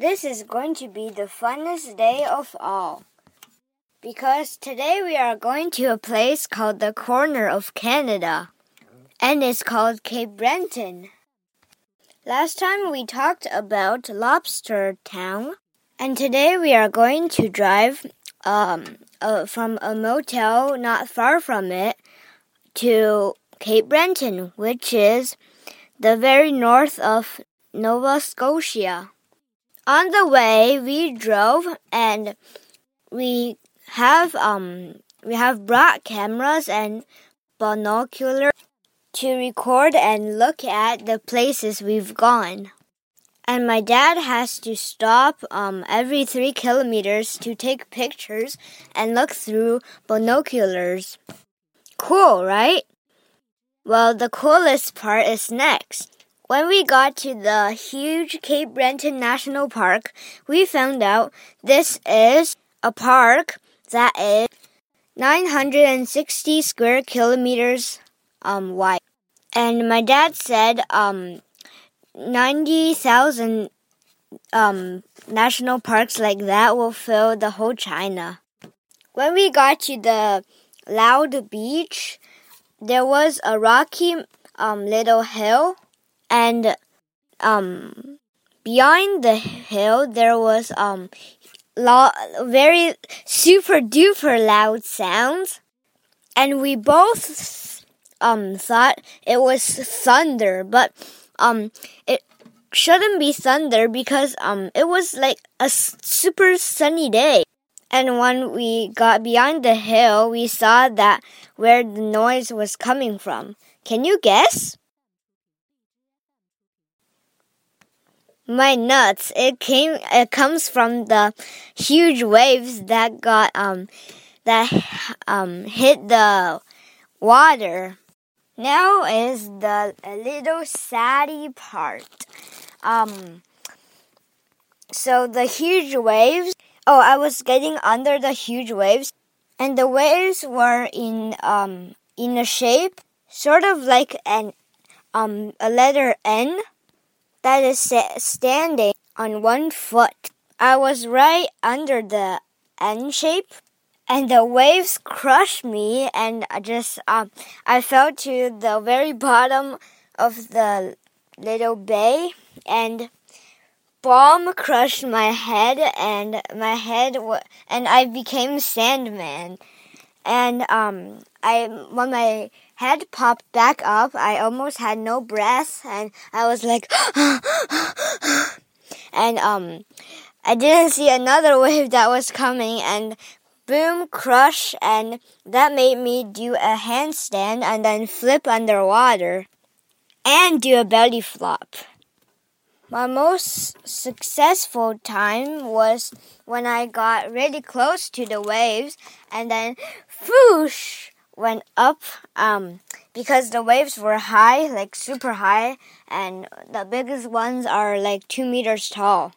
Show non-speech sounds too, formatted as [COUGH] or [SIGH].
This is going to be the funnest day of all. Because today we are going to a place called the corner of Canada. And it's called Cape Breton. Last time we talked about Lobster Town. And today we are going to drive um, uh, from a motel not far from it to Cape Breton, which is the very north of Nova Scotia. On the way, we drove and we have um we have brought cameras and binoculars to record and look at the places we've gone. And my dad has to stop um, every three kilometers to take pictures and look through binoculars. Cool, right? Well, the coolest part is next. When we got to the huge Cape Breton National Park, we found out this is a park that is 960 square kilometers um, wide. And my dad said um, 90,000 um, national parks like that will fill the whole China. When we got to the Loud Beach, there was a rocky um, little hill and um behind the hill there was um lo- very super duper loud sounds. And we both um thought it was thunder but um it shouldn't be thunder because um it was like a super sunny day. And when we got behind the hill we saw that where the noise was coming from. Can you guess my nuts. It came it comes from the huge waves that got um that um hit the water. Now is the little saddy part. Um so the huge waves oh i was getting under the huge waves and the waves were in um in a shape sort of like an um a letter n that is standing on one foot. I was right under the N shape, and the waves crushed me, and I just um, I fell to the very bottom of the little bay, and bomb crushed my head, and my head and I became Sandman, and um, I when my head popped back up, I almost had no breath, and I was like, [GASPS] and um, I didn't see another [LAUGHS] wave that was coming, and boom, crush, and that made me do a handstand and then flip underwater and do a belly flop. My most successful time was when I got really close to the waves and then whoosh went up um, because the waves were high, like super high, and the biggest ones are like two meters tall.